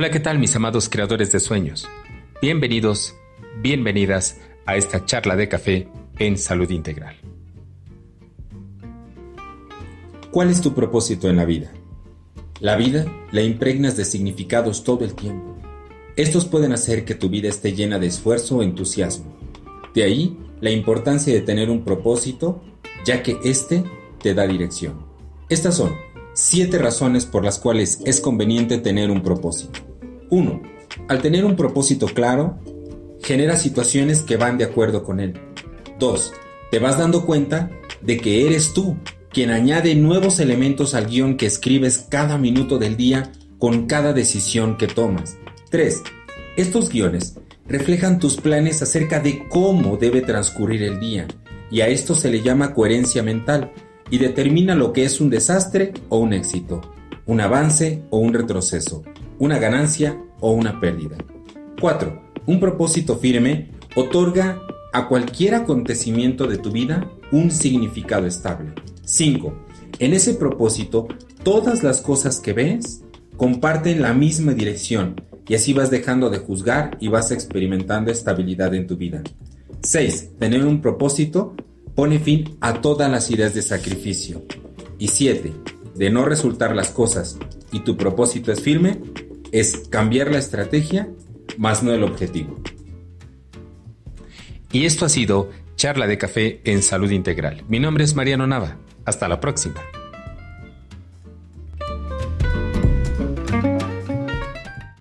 Hola, ¿qué tal mis amados creadores de sueños? Bienvenidos, bienvenidas a esta charla de café en salud integral. ¿Cuál es tu propósito en la vida? La vida la impregnas de significados todo el tiempo. Estos pueden hacer que tu vida esté llena de esfuerzo o entusiasmo. De ahí la importancia de tener un propósito, ya que éste te da dirección. Estas son siete razones por las cuales es conveniente tener un propósito. 1. Al tener un propósito claro, genera situaciones que van de acuerdo con él. 2. Te vas dando cuenta de que eres tú quien añade nuevos elementos al guion que escribes cada minuto del día con cada decisión que tomas. 3. Estos guiones reflejan tus planes acerca de cómo debe transcurrir el día, y a esto se le llama coherencia mental, y determina lo que es un desastre o un éxito, un avance o un retroceso, una ganancia o una pérdida. 4. Un propósito firme otorga a cualquier acontecimiento de tu vida un significado estable. 5. En ese propósito, todas las cosas que ves comparten la misma dirección y así vas dejando de juzgar y vas experimentando estabilidad en tu vida. 6. Tener un propósito pone fin a todas las ideas de sacrificio. Y 7. De no resultar las cosas y tu propósito es firme, es cambiar la estrategia más no el objetivo. Y esto ha sido Charla de Café en Salud Integral. Mi nombre es Mariano Nava. Hasta la próxima.